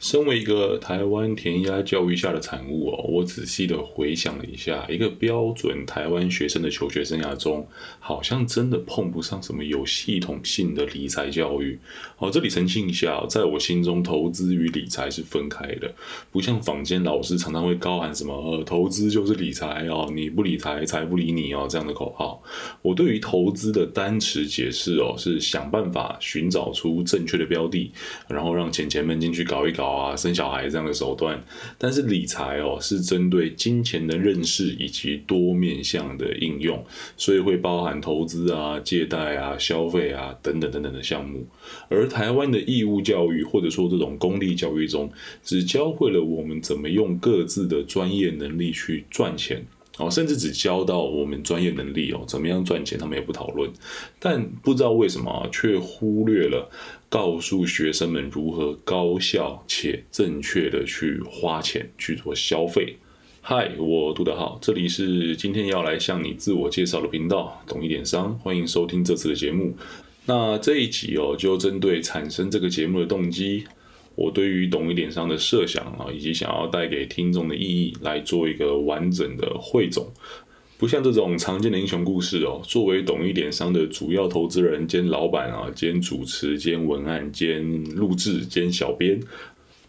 身为一个台湾填鸭教育下的产物哦，我仔细的回想了一下，一个标准台湾学生的求学生涯中，好像真的碰不上什么有系统性的理财教育。好，这里澄清一下，在我心中，投资与理财是分开的，不像坊间老师常常会高喊什么呃，投资就是理财哦，你不理财，财不理你哦这样的口号。我对于投资的单词解释哦，是想办法寻找出正确的标的，然后让钱钱们进去搞一搞。啊，生小孩这样的手段，但是理财哦是针对金钱的认识以及多面向的应用，所以会包含投资啊、借贷啊、消费啊等等等等的项目。而台湾的义务教育或者说这种公立教育中，只教会了我们怎么用各自的专业能力去赚钱。哦，甚至只教到我们专业能力哦，怎么样赚钱，他们也不讨论。但不知道为什么，却忽略了告诉学生们如何高效且正确的去花钱去做消费。嗨，我杜德浩，这里是今天要来向你自我介绍的频道，懂一点商，欢迎收听这次的节目。那这一集哦，就针对产生这个节目的动机。我对于懂一点商的设想啊，以及想要带给听众的意义，来做一个完整的汇总，不像这种常见的英雄故事哦。作为懂一点商的主要投资人兼老板啊，兼主持兼文案兼录制兼小编。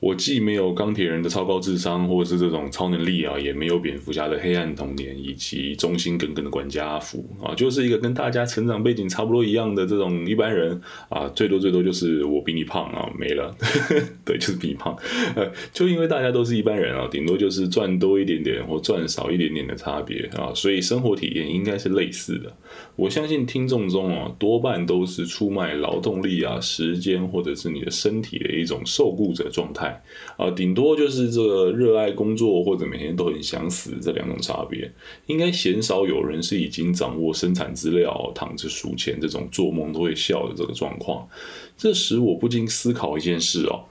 我既没有钢铁人的超高智商，或者是这种超能力啊，也没有蝙蝠侠的黑暗童年，以及忠心耿耿的管家阿福啊，就是一个跟大家成长背景差不多一样的这种一般人啊，最多最多就是我比你胖啊，没了，对，就是比你胖，呃，就因为大家都是一般人啊，顶多就是赚多一点点或赚少一点点的差别啊，所以生活体验应该是类似的。我相信听众中啊，多半都是出卖劳动力啊、时间或者是你的身体的一种受雇者状态。啊，顶多就是这个热爱工作或者每天都很想死这两种差别，应该鲜少有人是已经掌握生产资料躺着数钱这种做梦都会笑的这个状况。这时我不禁思考一件事哦。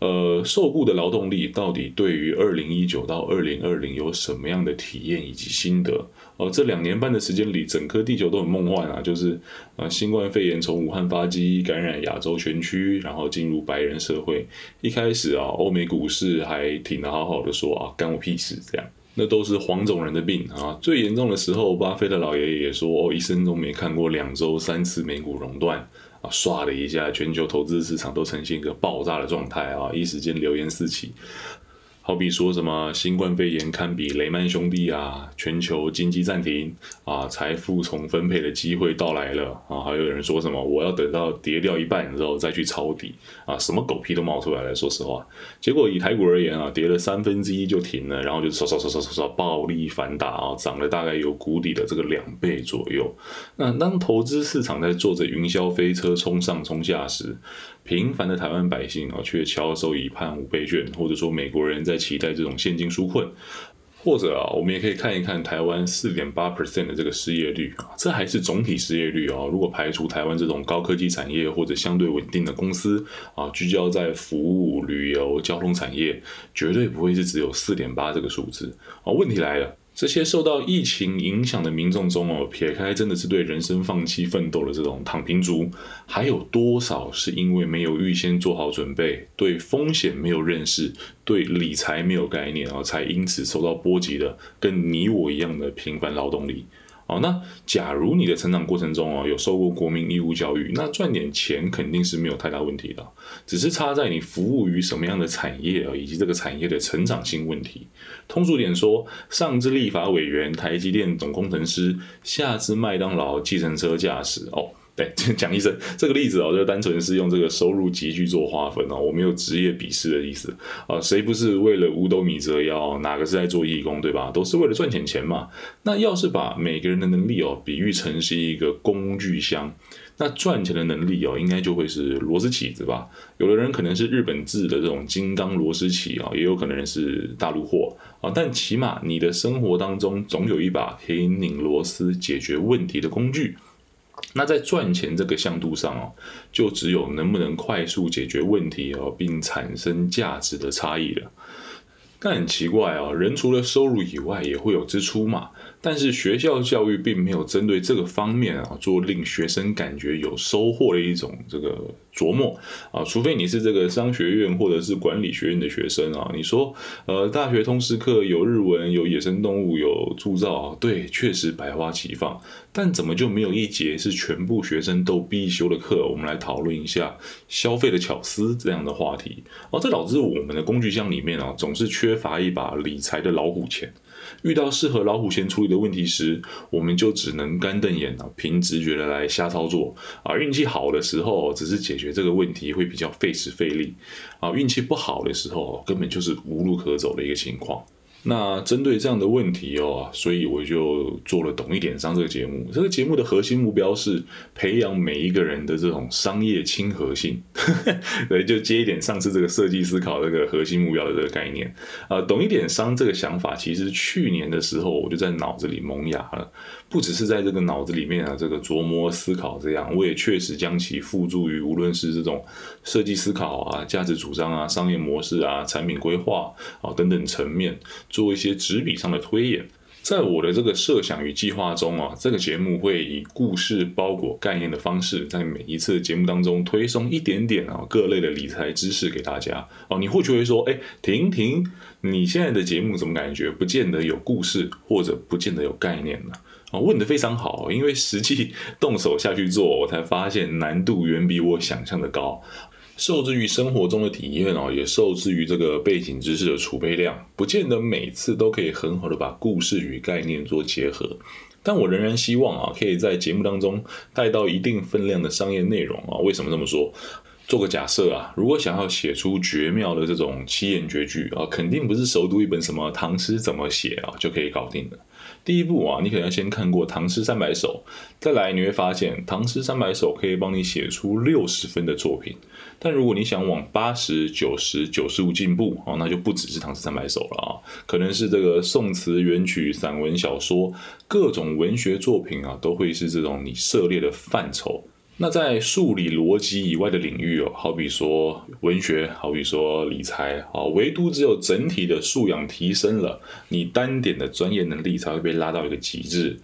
呃，受雇的劳动力到底对于二零一九到二零二零有什么样的体验以及心得？哦，这两年半的时间里，整个地球都很梦幻啊！就是呃，新冠肺炎从武汉发迹，感染亚洲全区，然后进入白人社会。一开始啊，欧美股市还挺得好好的，说啊，干我屁事这样。那都是黄种人的病啊！最严重的时候，巴菲特老爷爷也说，哦，一生中没看过两周三次美股熔断。啊，唰的一下，全球投资市场都呈现一个爆炸的状态啊！一时间流言四起。好比说什么新冠肺炎堪比雷曼兄弟啊，全球经济暂停啊，财富重分配的机会到来了啊，还有人说什么我要等到跌掉一半之后再去抄底啊，什么狗屁都冒出来了。说实话，结果以台股而言啊，跌了三分之一就停了，然后就刷刷刷刷刷刷暴力反打啊，涨了大概有谷底的这个两倍左右。那当投资市场在坐着云霄飞车冲上冲下时，平凡的台湾百姓啊，却翘首以盼五倍券，或者说美国人在期待这种现金纾困，或者啊，我们也可以看一看台湾四点八 percent 的这个失业率啊，这还是总体失业率啊。如果排除台湾这种高科技产业或者相对稳定的公司啊，聚焦在服务、旅游、交通产业，绝对不会是只有四点八这个数字啊。问题来了。这些受到疫情影响的民众中哦，撇开真的是对人生放弃奋斗的这种躺平族，还有多少是因为没有预先做好准备，对风险没有认识，对理财没有概念，然后才因此受到波及的，跟你我一样的平凡劳动力？哦，那假如你的成长过程中哦有受过国民义务教育，那赚点钱肯定是没有太大问题的，只是差在你服务于什么样的产业啊，以及这个产业的成长性问题。通俗点说，上至立法委员、台积电总工程师，下至麦当劳计程车驾驶哦。对，讲一声这个例子哦，就单纯是用这个收入集聚做划分哦，我没有职业鄙视的意思啊，谁不是为了五斗米折腰？哪个是在做义工，对吧？都是为了赚钱钱嘛。那要是把每个人的能力哦比喻成是一个工具箱，那赚钱的能力哦应该就会是螺丝起子吧？有的人可能是日本制的这种金刚螺丝起啊，也有可能是大陆货啊，但起码你的生活当中总有一把可以拧螺丝解决问题的工具。那在赚钱这个向度上哦，就只有能不能快速解决问题哦，并产生价值的差异了。但很奇怪哦，人除了收入以外，也会有支出嘛。但是学校教育并没有针对这个方面啊做令学生感觉有收获的一种这个琢磨啊，除非你是这个商学院或者是管理学院的学生啊，你说呃大学通识课有日文、有野生动物、有铸造，对，确实百花齐放，但怎么就没有一节是全部学生都必修的课？我们来讨论一下消费的巧思这样的话题哦，这导致我们的工具箱里面啊总是缺乏一把理财的老虎钳。遇到适合老虎钳处理的问题时，我们就只能干瞪眼啊，凭直觉的来瞎操作啊。运气好的时候，只是解决这个问题会比较费时费力啊；运气不好的时候，根本就是无路可走的一个情况。那针对这样的问题哦，所以我就做了懂一点商这个节目。这个节目的核心目标是培养每一个人的这种商业亲和性，对，就接一点上次这个设计思考这个核心目标的这个概念。啊，懂一点商这个想法，其实去年的时候我就在脑子里萌芽了。不只是在这个脑子里面啊，这个琢磨思考这样，我也确实将其付诸于无论是这种设计思考啊、价值主张啊、商业模式啊、产品规划啊等等层面，做一些纸笔上的推演。在我的这个设想与计划中啊，这个节目会以故事包裹概念的方式，在每一次节目当中推送一点点啊各类的理财知识给大家哦。你或许会说，哎，停停，你现在的节目怎么感觉不见得有故事，或者不见得有概念呢？啊，问的非常好，因为实际动手下去做，我才发现难度远比我想象的高。受制于生活中的体验哦，也受制于这个背景知识的储备量，不见得每次都可以很好的把故事与概念做结合。但我仍然希望啊，可以在节目当中带到一定分量的商业内容啊。为什么这么说？做个假设啊，如果想要写出绝妙的这种七言绝句啊，肯定不是熟读一本什么唐诗怎么写啊就可以搞定的。第一步啊，你可能要先看过《唐诗三百首》，再来你会发现《唐诗三百首》可以帮你写出六十分的作品。但如果你想往八十九十九十五进步啊，那就不只是《唐诗三百首》了啊，可能是这个宋词、元曲、散文、小说，各种文学作品啊，都会是这种你涉猎的范畴。那在数理逻辑以外的领域哦，好比说文学，好比说理财啊，唯独只有整体的素养提升了，你单点的专业能力才会被拉到一个极致。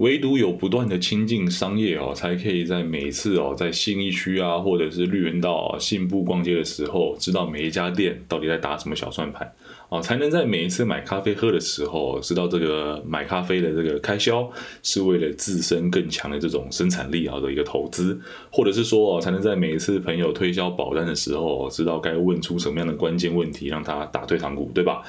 唯独有不断的亲近商业哦，才可以在每次哦，在信义区啊，或者是绿园道信步逛街的时候，知道每一家店到底在打什么小算盘。哦，才能在每一次买咖啡喝的时候，知道这个买咖啡的这个开销是为了自身更强的这种生产力啊的一个投资，或者是说哦，才能在每一次朋友推销保单的时候，知道该问出什么样的关键问题，让他打退堂鼓，对吧？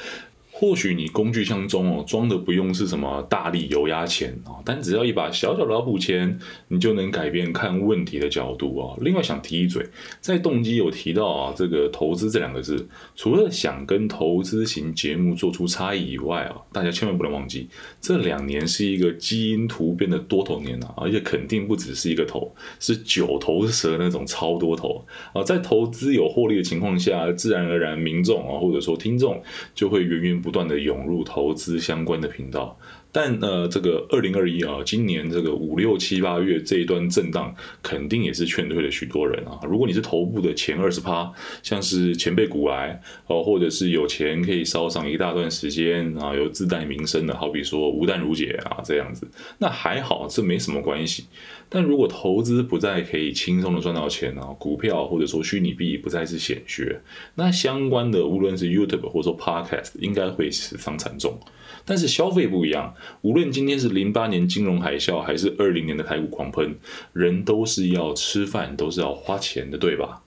或许你工具箱中哦装的不用是什么大力油压钳啊，但只要一把小小的老虎钳，你就能改变看问题的角度啊。另外想提一嘴，在动机有提到啊，这个投资这两个字，除了想跟投资型节目做出差异以外啊，大家千万不能忘记，这两年是一个基因突变的多头年啊，而且肯定不只是一个头，是九头蛇那种超多头啊。在投资有获利的情况下，自然而然民众啊或者说听众就会源源不。不断的涌入投资相关的频道，但呃，这个二零二一啊，今年这个五六七八月这一段震荡，肯定也是劝退了许多人啊。如果你是头部的前二十趴，像是前辈股癌哦，或者是有钱可以烧上一大段时间啊，有自带名声的，好比说吴淡如姐啊这样子，那还好，这没什么关系。但如果投资不再可以轻松的赚到钱啊，股票或者说虚拟币不再是显学，那相关的无论是 YouTube 或者说 Podcast，应该会死伤惨重。但是消费不一样，无论今天是零八年金融海啸，还是二零年的台股狂喷，人都是要吃饭，都是要花钱的，对吧？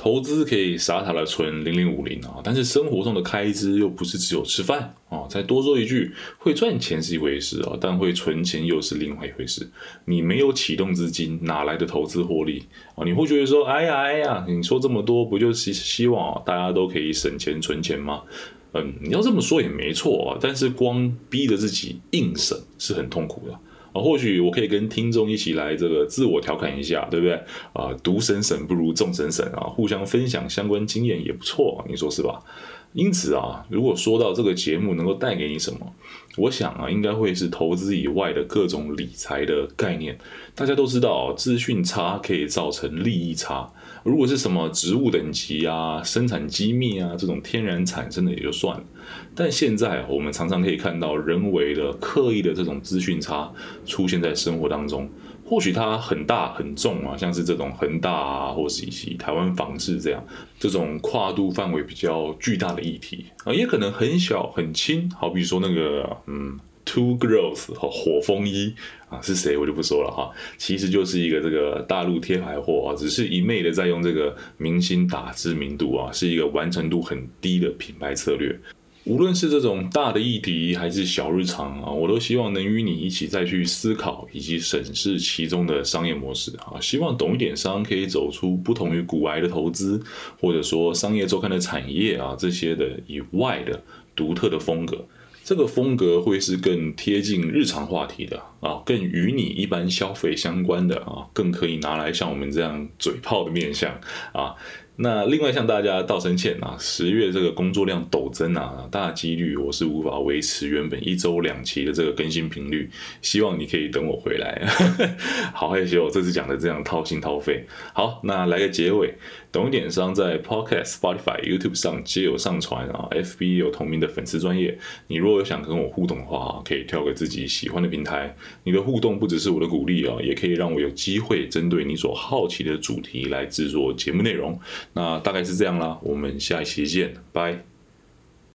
投资可以傻傻的存零零五零啊，但是生活中的开支又不是只有吃饭啊。再多说一句，会赚钱是一回事啊，但会存钱又是另外一回事。你没有启动资金，哪来的投资获利啊？你会觉得说，哎呀哎呀，你说这么多，不就是希望大家都可以省钱存钱吗？嗯，你要这么说也没错啊，但是光逼着自己硬审是很痛苦的。啊，或许我可以跟听众一起来这个自我调侃一下，对不对？啊，独审审不如众审审啊，互相分享相关经验也不错，你说是吧？因此啊，如果说到这个节目能够带给你什么，我想啊，应该会是投资以外的各种理财的概念。大家都知道，资讯差可以造成利益差。如果是什么植物等级啊、生产机密啊这种天然产生的也就算了，但现在我们常常可以看到人为的、刻意的这种资讯差出现在生活当中。或许它很大很重啊，像是这种恒大啊，或是以及台湾房市这样这种跨度范围比较巨大的议题啊，也可能很小很轻，好比说那个嗯，Two Girls 和火风衣啊是谁我就不说了哈，其实就是一个这个大陆贴牌货啊，只是一昧的在用这个明星打知名度啊，是一个完成度很低的品牌策略。无论是这种大的议题还是小日常啊，我都希望能与你一起再去思考以及审视其中的商业模式啊。希望懂一点商可以走出不同于股癌的投资，或者说商业周刊的产业啊这些的以外的独特的风格。这个风格会是更贴近日常话题的啊，更与你一般消费相关的啊，更可以拿来像我们这样嘴炮的面相啊。那另外向大家道声歉啊，十月这个工作量陡增啊，大几率我是无法维持原本一周两期的这个更新频率，希望你可以等我回来。好害羞，这次讲的这样掏心掏肺。好，那来个结尾，懂一点商在 Podcast、Spotify、YouTube 上皆有上传啊，FB 有同名的粉丝专业。你如果有想跟我互动的话，可以挑个自己喜欢的平台。你的互动不只是我的鼓励啊，也可以让我有机会针对你所好奇的主题来制作节目内容。那大概是这样啦，我们下一期见，拜。